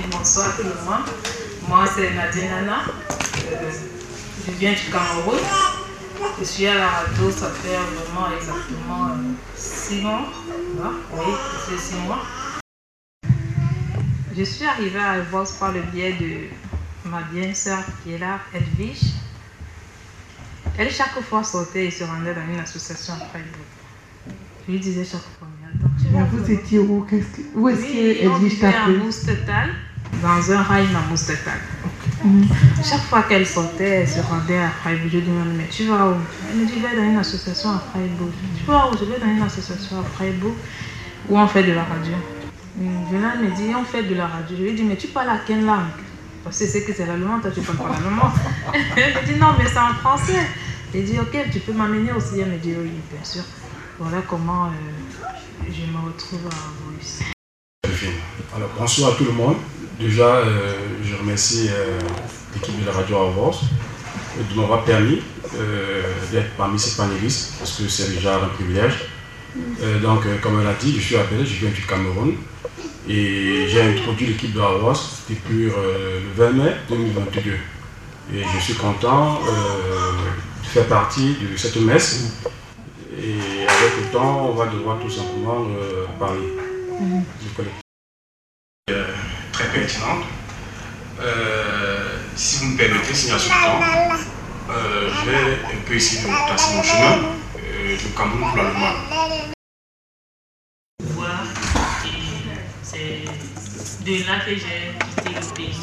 bonsoir tout le monde. Moi, c'est Nadia Nana. Euh, je viens du Cameroun. Je suis à la radio, ça fait vraiment exactement 6 euh, mois. Oui, c'est 6 mois. Je suis arrivée à Evos par le biais de ma bien sœur qui est là, Edwige. Elle, chaque fois, sortait et se rendait dans une association Freiburg. Je lui disais chaque fois, vous étiez où Où est-ce oui, t'a pris à Moustetal, dans un rail à Moustetal. Mm. Chaque fois qu'elle sortait, elle se rendait à Freiburg. Je lui demandais, mais tu vas où? Elle me dit, je vais dans une association à Freiburg. Tu vas où? Je vais dans une association à Freiburg où on fait de la radio. Venant me dit, on fait de la radio. Je lui ai dit, mais tu parles à quelle langue? Parce que c'est que c'est l'allemand, toi tu parles pas l'allemand. Elle me dit, non, mais c'est en français. J'ai dit, ok, tu peux m'amener aussi. Elle me dit, oui, bien sûr. Voilà comment euh, je me retrouve à Voice. Alors, bonsoir à tout le monde. Déjà, euh, je remercie euh, l'équipe de la radio Avance de m'avoir permis d'être parmi ces panélistes parce que c'est déjà un privilège. donc, comme elle a dit, je suis appelé, je viens du Cameroun. Et j'ai introduit l'équipe de Havas depuis le 20 mai 2022. Et je suis content de faire partie de cette messe. Temps, on va devoir tout simplement euh, parler très pertinente. si vous me permettez, Seigneur Sultan, je vais un peu essayer de tracer mon chemin du Cameroun pour l'Allemagne. de là que j'ai quitté le pays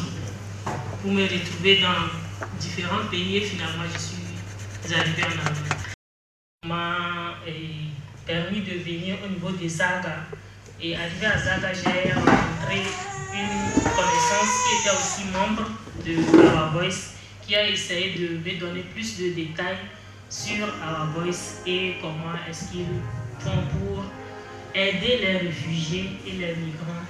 pour me retrouver dans différents pays et finalement je suis arrivée en Allemagne. m'a permis de venir au niveau de Zaga. Et arrivé à Zaga j'ai rencontré une connaissance qui était aussi membre de Our Voice qui a essayé de me donner plus de détails sur Our Voice et comment est-ce qu'ils font pour aider les réfugiés et les migrants